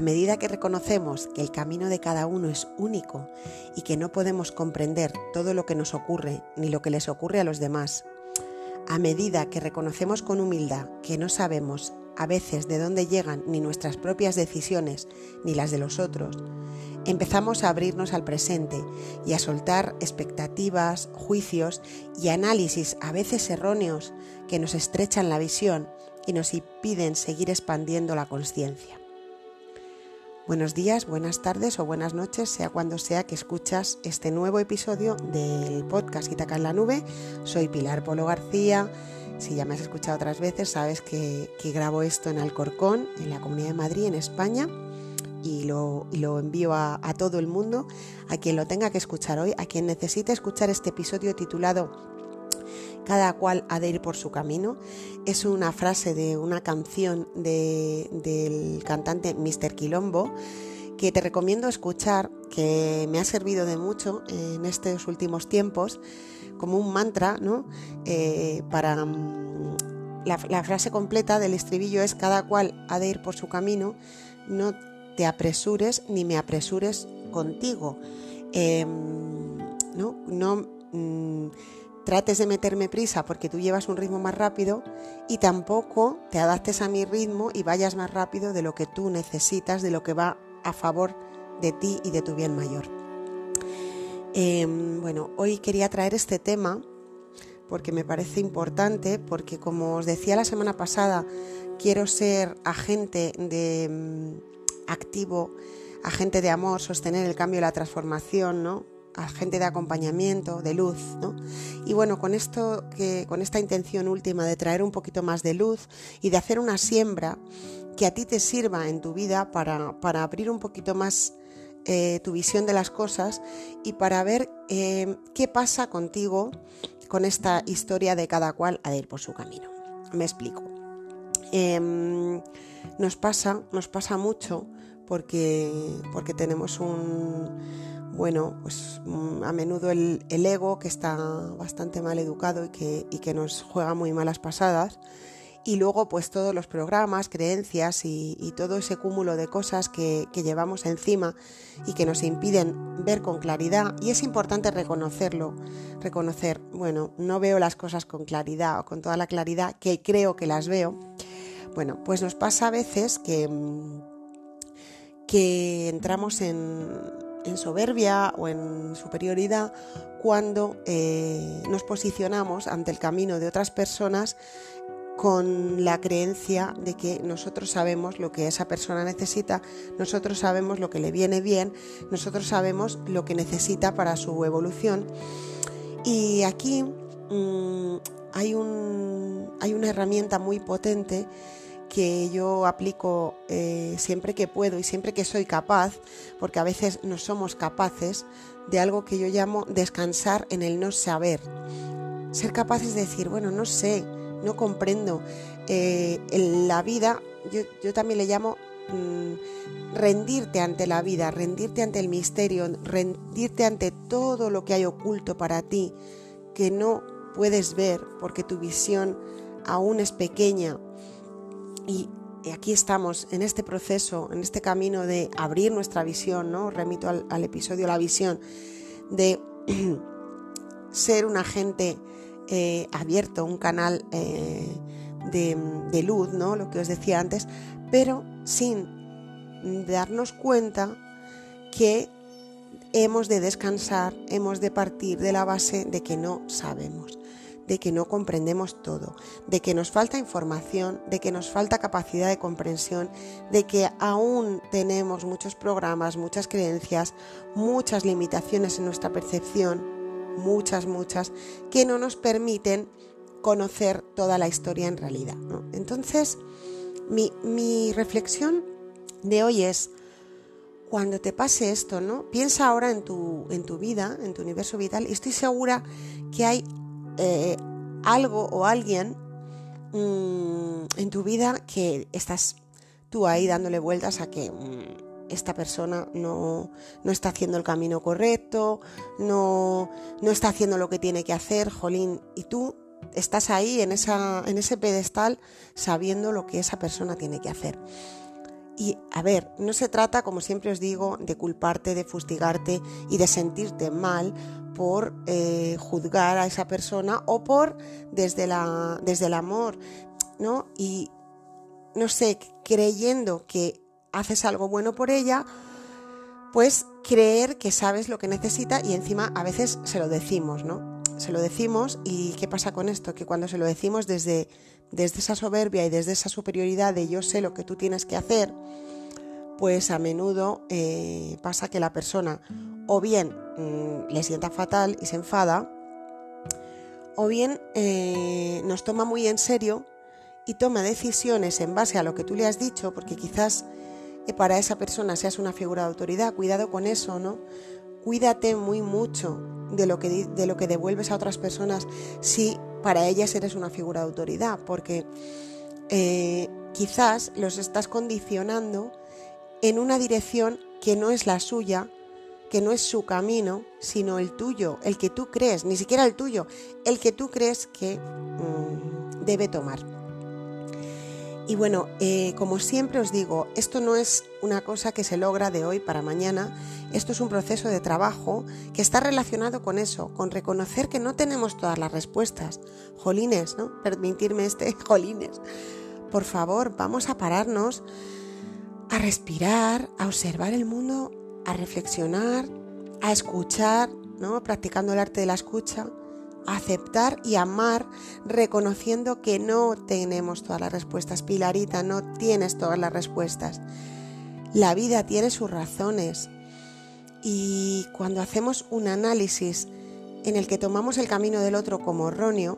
A medida que reconocemos que el camino de cada uno es único y que no podemos comprender todo lo que nos ocurre ni lo que les ocurre a los demás, a medida que reconocemos con humildad que no sabemos a veces de dónde llegan ni nuestras propias decisiones ni las de los otros, empezamos a abrirnos al presente y a soltar expectativas, juicios y análisis a veces erróneos que nos estrechan la visión y nos impiden seguir expandiendo la conciencia. Buenos días, buenas tardes o buenas noches, sea cuando sea que escuchas este nuevo episodio del podcast Itaca en la Nube. Soy Pilar Polo García. Si ya me has escuchado otras veces, sabes que, grabo esto en Alcorcón, en la Comunidad de Madrid, en España y lo, envío a, todo el mundo, a quien lo tenga que escuchar hoy, a quien necesite escuchar este episodio titulado Cada cual ha de ir por su camino. Es una frase de una canción del cantante Mr. Quilombo que te recomiendo escuchar, que me ha servido de mucho en estos últimos tiempos, como un mantra, ¿no? Eh, para mm, la, frase completa del estribillo es cada cual ha de ir por su camino, no te apresures ni me apresures contigo. Em, no, no mm, trates de meterme prisa porque tú llevas un ritmo más rápido y tampoco te adaptes a mi ritmo y vayas más rápido de lo que tú necesitas, de lo que va a favor de ti y de tu bien mayor. Em, bueno, hoy quería traer este tema porque me parece importante, porque como os decía la semana pasada, quiero ser agente de, mm, activo, agente de amor, sostener el cambio y la transformación, ¿no? Agente de acompañamiento, de luz, ¿no? Y bueno, con esto que con esta intención última de traer un poquito más de luz y de hacer una siembra que a ti te sirva en tu vida para, abrir un poquito más eh, tu visión de las cosas y para ver eh, qué pasa contigo con esta historia de cada cual a ir por su camino. Me explico. Em, nos pasa, nos pasa mucho porque, porque tenemos un, bueno, pues mm, a menudo el, ego que está bastante mal educado y que, y que, nos juega muy malas pasadas. Y luego pues todos los programas, creencias y, todo ese cúmulo de cosas que, que, llevamos encima y que nos impiden ver con claridad. Y es importante reconocerlo, reconocer, bueno, no veo las cosas con claridad o con toda la claridad que creo que las veo. Bueno, pues nos pasa a veces que mm, que entramos en, soberbia o en superioridad cuando eh, nos posicionamos ante el camino de otras personas con la creencia de que nosotros sabemos lo que esa persona necesita, nosotros sabemos lo que le viene bien, nosotros sabemos lo que necesita para su evolución. Y aquí mm, hay, un, hay una herramienta muy potente que yo aplico eh, siempre que puedo y siempre que soy capaz, porque a veces no somos capaces de algo que yo llamo descansar en el no saber. Ser capaces de decir, bueno, no sé, no comprendo. Eh, en la vida, yo, también le llamo mm, rendirte ante la vida, rendirte ante el misterio, rendirte ante todo lo que hay oculto para ti, que no puedes ver porque tu visión aún es pequeña y aquí estamos en este proceso, en este camino de abrir nuestra visión, ¿no? Remito al, episodio La visión, de ser un agente eh, abierto, un canal eh, de, de, luz, ¿no? Lo que os decía antes, pero sin darnos cuenta que hemos de descansar, hemos de partir de la base de que no sabemos de que no comprendemos todo, de que nos falta información, de que nos falta capacidad de comprensión, de que aún tenemos muchos programas, muchas creencias, muchas limitaciones en nuestra percepción, muchas, muchas, que no nos permiten conocer toda la historia en realidad. Entonces, mi, reflexión de hoy es, cuando te pase esto, ¿no? Piensa ahora en tu, en tu vida, en tu universo vital, y estoy segura que hay eh, algo o alguien mm, en tu vida que estás tú ahí dándole vueltas a que mm, esta persona no, no, está haciendo el camino correcto, no, no está haciendo lo que tiene que hacer, jolín, y tú estás ahí en, esa, en ese pedestal sabiendo lo que esa persona tiene que hacer. Y a ver, no se trata, como siempre os digo, de culparte, de fustigarte y de sentirte mal por eh, juzgar a esa persona o por desde, la, desde el amor, ¿no? Y no sé, creyendo que haces algo bueno por ella, pues creer que sabes lo que necesita y encima a veces se lo decimos, ¿no? Se lo decimos y ¿qué pasa con esto? Que cuando se lo decimos desde, desde esa soberbia y desde esa superioridad de yo sé lo que tú tienes que hacer, pues a menudo eh, pasa que la persona o bien mm, le sienta fatal y se enfada, o bien eh, nos toma muy en serio y toma decisiones en base a lo que tú le has dicho, porque quizás eh, para esa persona seas una figura de autoridad, cuidado con eso, ¿no? Cuídate muy mucho de lo que, de lo que devuelves a otras personas si para ellas eres una figura de autoridad, porque quizás los estás condicionando en una dirección que no es la suya, que no es su camino, sino el tuyo, el que tú crees, ni siquiera el tuyo, el que tú crees que mm, debe tomar. Y bueno, eh, como siempre os digo, esto no es una cosa que se logra de hoy para mañana, esto es un proceso de trabajo que está relacionado con eso, con reconocer que no tenemos todas las respuestas. Jolines, ¿no? Permitirme este jolines. Por favor, vamos a pararnos, a respirar, a observar el mundo, a reflexionar, a escuchar, ¿no? Practicando el arte de la escucha aceptar y amar reconociendo que no tenemos todas las respuestas. Pilarita, no tienes todas las respuestas. La vida tiene sus razones y cuando hacemos un análisis en el que tomamos el camino del otro como erróneo,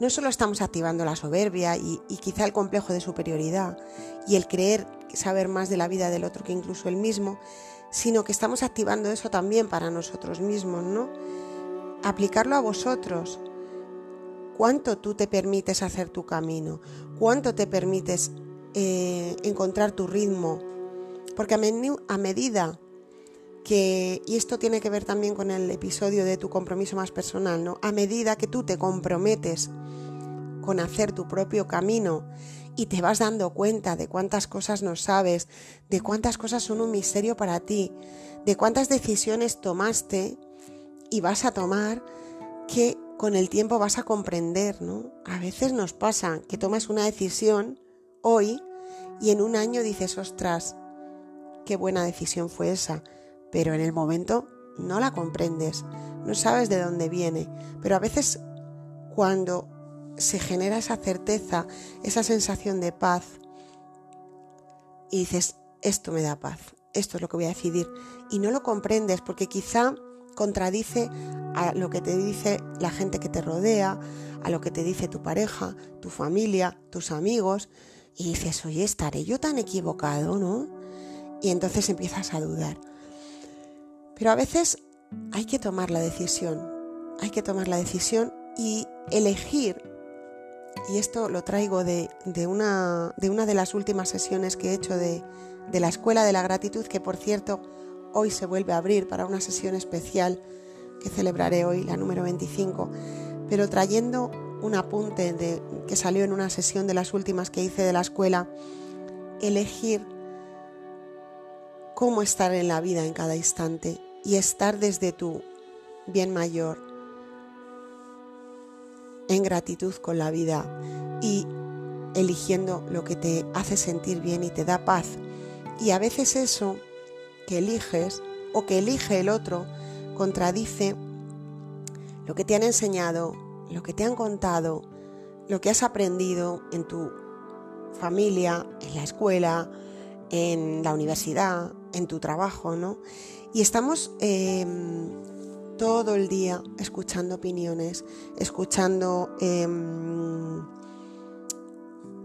no solo estamos activando la soberbia y, quizá el complejo de superioridad y el creer saber más de la vida del otro que incluso el mismo, sino que estamos activando eso también para nosotros mismos, ¿no? aplicarlo a vosotros. ¿Cuánto tú te permites hacer tu camino? ¿Cuánto te permites eh, encontrar tu ritmo? Porque a, medida que, y esto tiene que ver también con el episodio de tu compromiso más personal, ¿no? A medida que tú te comprometes con hacer tu propio camino y te vas dando cuenta de cuántas cosas no sabes, de cuántas cosas son un misterio para ti, de cuántas decisiones tomaste y vas a tomar que con el tiempo vas a comprender, ¿no? A veces nos pasa que tomas una decisión hoy y en un año dices, ostras, qué buena decisión fue esa, pero en el momento no la comprendes, no sabes de dónde viene, pero a veces cuando se genera esa certeza, esa sensación de paz, y dices, esto me da paz, esto es lo que voy a decidir, y no lo comprendes porque quizá contradice a lo que te dice la gente que te rodea, a lo que te dice tu pareja, tu familia, tus amigos, y dices, oye, estaré yo tan equivocado, ¿no? Y entonces empiezas a dudar. Pero a veces hay que tomar la decisión, hay que tomar la decisión y elegir, y esto lo traigo de, una, de las últimas sesiones que he hecho de, la Escuela de la Gratitud, que por cierto, hoy se vuelve a abrir para una sesión especial que celebraré hoy, la número 25, pero trayendo un apunte que salió en una sesión de las últimas que hice de la escuela, elegir cómo estar en la vida en cada instante y estar desde tu bien mayor en gratitud con la vida y eligiendo lo que te hace sentir bien y te da paz. Y a veces eso que eliges o que elige el otro contradice lo que te han enseñado, lo que te han contado, lo que has aprendido en tu familia, en la escuela, en la universidad, en tu trabajo, ¿no? Y estamos em, todo el día escuchando opiniones, escuchando em,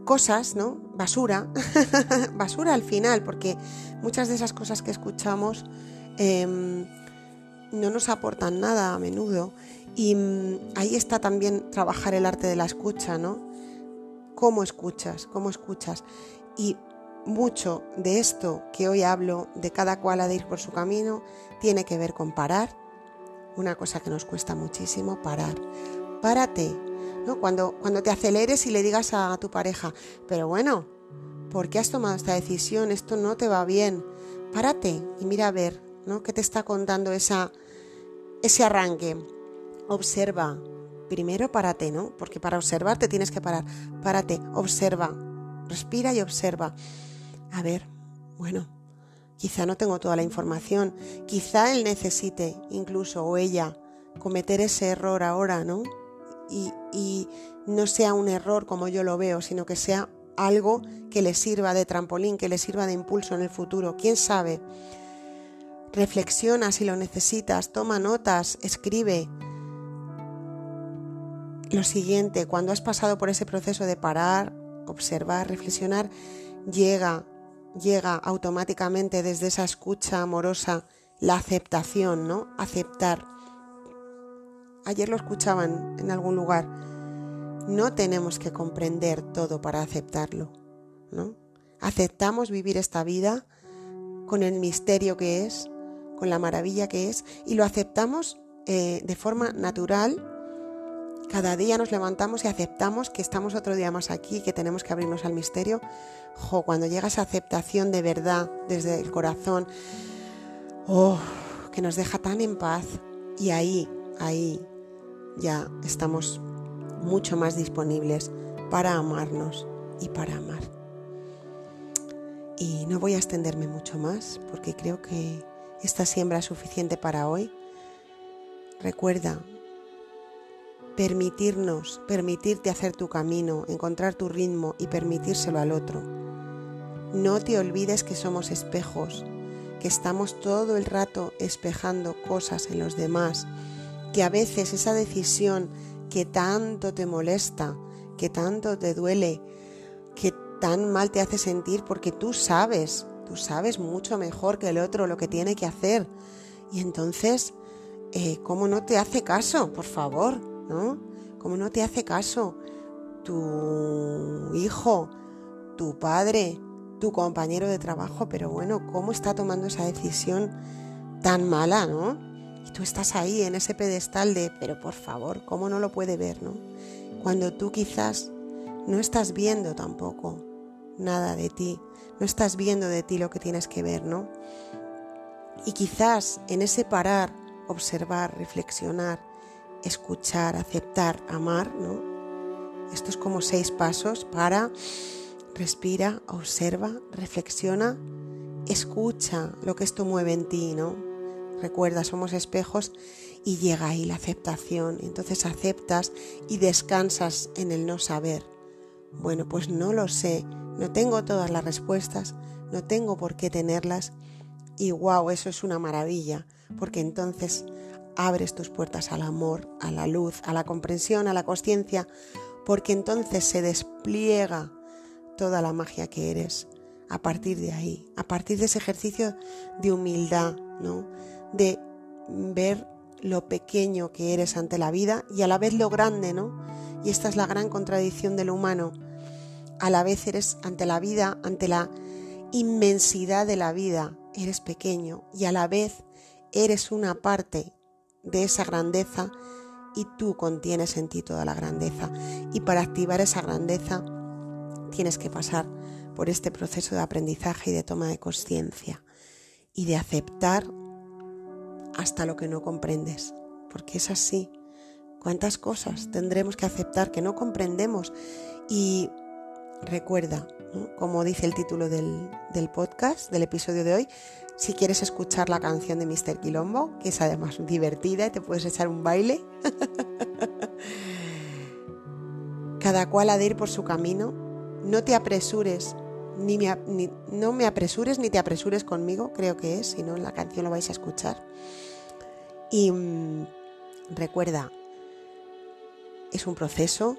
cosas, ¿no? Basura, basura al final, porque muchas de esas cosas que escuchamos em, no nos aportan nada a menudo. Y mm, ahí está también trabajar el arte de la escucha, ¿no? ¿Cómo escuchas? ¿Cómo escuchas? Y mucho de esto que hoy hablo, de cada cual ha de ir por su camino, tiene que ver con parar. Una cosa que nos cuesta muchísimo, parar. Párate, cuando, cuando te aceleres y le digas a tu pareja, pero bueno, ¿por qué has tomado esta decisión? Esto no te va bien. Párate y mira a ver, ¿no? ¿Qué te está contando esa, ese arranque? Observa. Primero párate, ¿no? Porque para observar te tienes que parar. Párate, observa. Respira y observa. A ver, bueno, quizá no tengo toda la información. Quizá él necesite, incluso, o ella, cometer ese error ahora, ¿no? Y, y no sea un error como yo lo veo, sino que sea algo que le sirva de trampolín, que le sirva de impulso en el futuro. ¿Quién sabe? Reflexiona si lo necesitas, toma notas, escribe. Lo siguiente, cuando has pasado por ese proceso de parar, observar, reflexionar, llega, llega automáticamente desde esa escucha amorosa la aceptación, ¿no? Aceptar. Ayer lo escuchaban en algún lugar no tenemos que comprender todo para aceptarlo, ¿no? Aceptamos vivir esta vida con el misterio que es, con la maravilla que es, y lo aceptamos eh, de forma natural. Cada día nos levantamos y aceptamos que estamos otro día más aquí, que tenemos que abrirnos al misterio. Cuando llega esa aceptación de verdad desde el corazón, oh, que nos deja tan en paz. Y ahí, ahí ya estamos mucho más disponibles para amarnos y para amar. Y no voy a extenderme mucho más porque creo que esta siembra es suficiente para hoy. Recuerda, permitirnos, permitirte hacer tu camino, encontrar tu ritmo y permitírselo al otro. No te olvides que somos espejos, que estamos todo el rato espejando cosas en los demás, que a veces esa decisión que tanto te molesta, que tanto te duele, que tan mal te hace sentir porque tú sabes, tú sabes mucho mejor que el otro lo que tiene que hacer. Y entonces, eh, ¿cómo no te hace caso? Por favor, ¿no? ¿Cómo no te hace caso tu hijo, tu padre, tu compañero de trabajo? Pero bueno, ¿cómo está tomando esa decisión tan mala, ¿no? Y tú estás ahí en ese pedestal de, pero por favor, ¿cómo no lo puede ver, no? Cuando tú quizás no estás viendo tampoco nada de ti, no estás viendo de ti lo que tienes que ver, ¿no? Y quizás en ese parar, observar, reflexionar, escuchar, aceptar, amar, ¿no? Estos como seis pasos para respira, observa, reflexiona, escucha lo que esto mueve en ti, ¿no? Recuerda, somos espejos y llega ahí la aceptación. Entonces aceptas y descansas en el no saber. Bueno, pues no lo sé, no tengo todas las respuestas, no tengo por qué tenerlas. Y wow, eso es una maravilla, porque entonces abres tus puertas al amor, a la luz, a la comprensión, a la conciencia, porque entonces se despliega toda la magia que eres a partir de ahí, a partir de ese ejercicio de humildad, ¿no? de ver lo pequeño que eres ante la vida y a la vez lo grande, ¿no? Y esta es la gran contradicción de lo humano. A la vez eres ante la vida, ante la inmensidad de la vida, eres pequeño y a la vez eres una parte de esa grandeza y tú contienes en ti toda la grandeza. Y para activar esa grandeza tienes que pasar por este proceso de aprendizaje y de toma de conciencia y de aceptar hasta lo que no comprendes, porque es así. ¿Cuántas cosas tendremos que aceptar que no comprendemos? Y recuerda, como dice el título del, del, podcast, del episodio de hoy, si quieres escuchar la canción de Mr. Quilombo, que es además divertida y te puedes echar un baile, cada cual ha de ir por su camino, no te apresures, ni, ni no me apresures ni te apresures conmigo, creo que es, si no la canción lo vais a escuchar. Y mm, recuerda, es un proceso,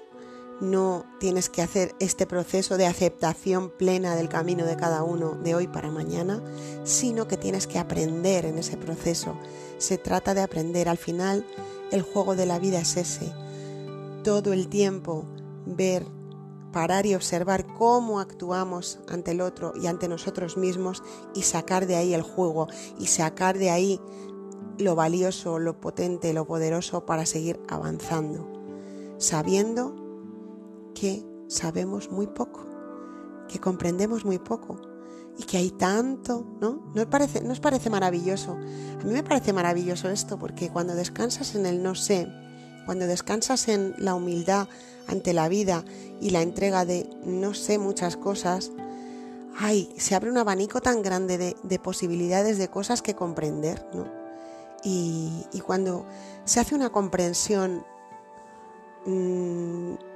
no tienes que hacer este proceso de aceptación plena del camino de cada uno de hoy para mañana, sino que tienes que aprender en ese proceso. Se trata de aprender. Al final, el juego de la vida es ese. Todo el tiempo ver, parar y observar cómo actuamos ante el otro y ante nosotros mismos y sacar de ahí el juego y sacar de ahí lo valioso, lo potente, lo poderoso para seguir avanzando, sabiendo que sabemos muy poco, que comprendemos muy poco y que hay tanto, ¿no? ¿No os parece, ¿no os parece maravilloso? A mí me parece maravilloso esto porque cuando descansas en el no sé, cuando descansas en la humildad ante la vida y la entrega de no sé muchas cosas, ay, se abre un abanico tan grande de, posibilidades de cosas que comprender, ¿no? Y, cuando se hace una comprensión mm,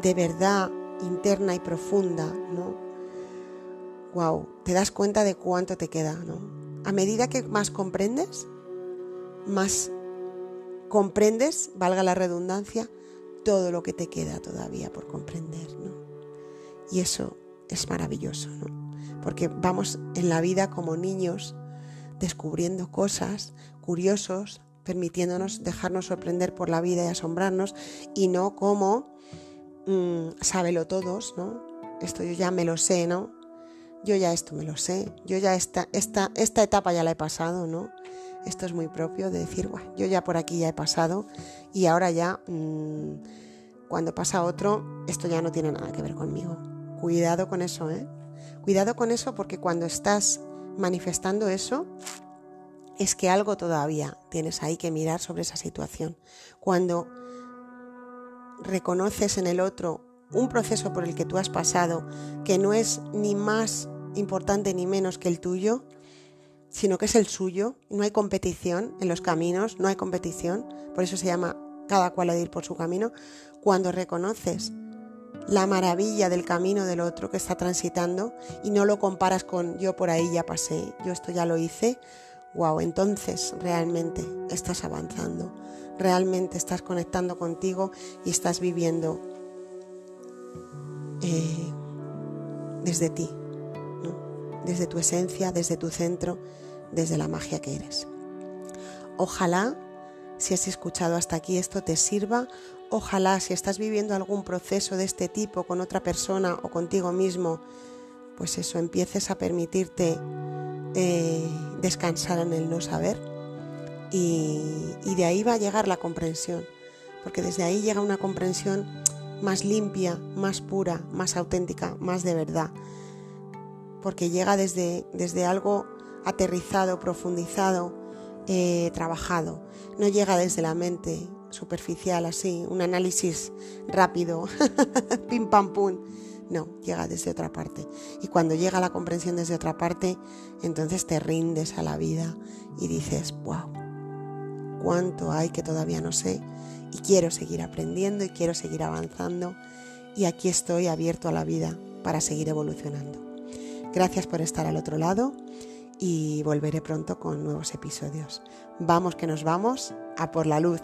de verdad interna y profunda, ¿no? Wow, te das cuenta de cuánto te queda, ¿no? A medida que más comprendes, más comprendes, valga la redundancia, todo lo que te queda todavía por comprender, ¿no? Y eso es maravilloso, ¿no? Porque vamos en la vida como niños descubriendo cosas, curiosos, permitiéndonos dejarnos sorprender por la vida y asombrarnos, y no como mmm, sábelo todos, ¿no? Esto yo ya me lo sé, ¿no? Yo ya esto me lo sé, yo ya esta, esta, esta etapa ya la he pasado, ¿no? Esto es muy propio de decir, bueno, yo ya por aquí ya he pasado y ahora ya, mm, cuando pasa otro, esto ya no tiene nada que ver conmigo. Cuidado con eso, ¿eh? Cuidado con eso porque cuando estás manifestando eso, es que algo todavía tienes ahí que mirar sobre esa situación. Cuando reconoces en el otro un proceso por el que tú has pasado que no es ni más importante ni menos que el tuyo, sino que es el suyo. No hay competición en los caminos, no hay competición, por eso se llama cada cual a ir por su camino. Cuando reconoces la maravilla del camino del otro que está transitando y no lo comparas con yo por ahí ya pasé, yo esto ya lo hice, wow, entonces realmente estás avanzando, realmente estás conectando contigo y estás viviendo eh, desde ti, desde tu esencia, desde tu centro desde la magia que eres. Ojalá, si has escuchado hasta aquí, esto te sirva. Ojalá, si estás viviendo algún proceso de este tipo con otra persona o contigo mismo, pues eso, empieces a permitirte eh, descansar en el no saber. Y, de ahí va a llegar la comprensión, porque desde ahí llega una comprensión más limpia, más pura, más auténtica, más de verdad, porque llega desde, desde algo aterrizado, profundizado, eh, trabajado. No llega desde la mente superficial así, un análisis rápido, pim pam pum. No, llega desde otra parte. Y cuando llega la comprensión desde otra parte, entonces te rindes a la vida y dices, wow, cuánto hay que todavía no sé y quiero seguir aprendiendo y quiero seguir avanzando y aquí estoy abierto a la vida para seguir evolucionando. Gracias por estar al otro lado y volveré pronto con nuevos episodios. Vamos que nos vamos a por la luz.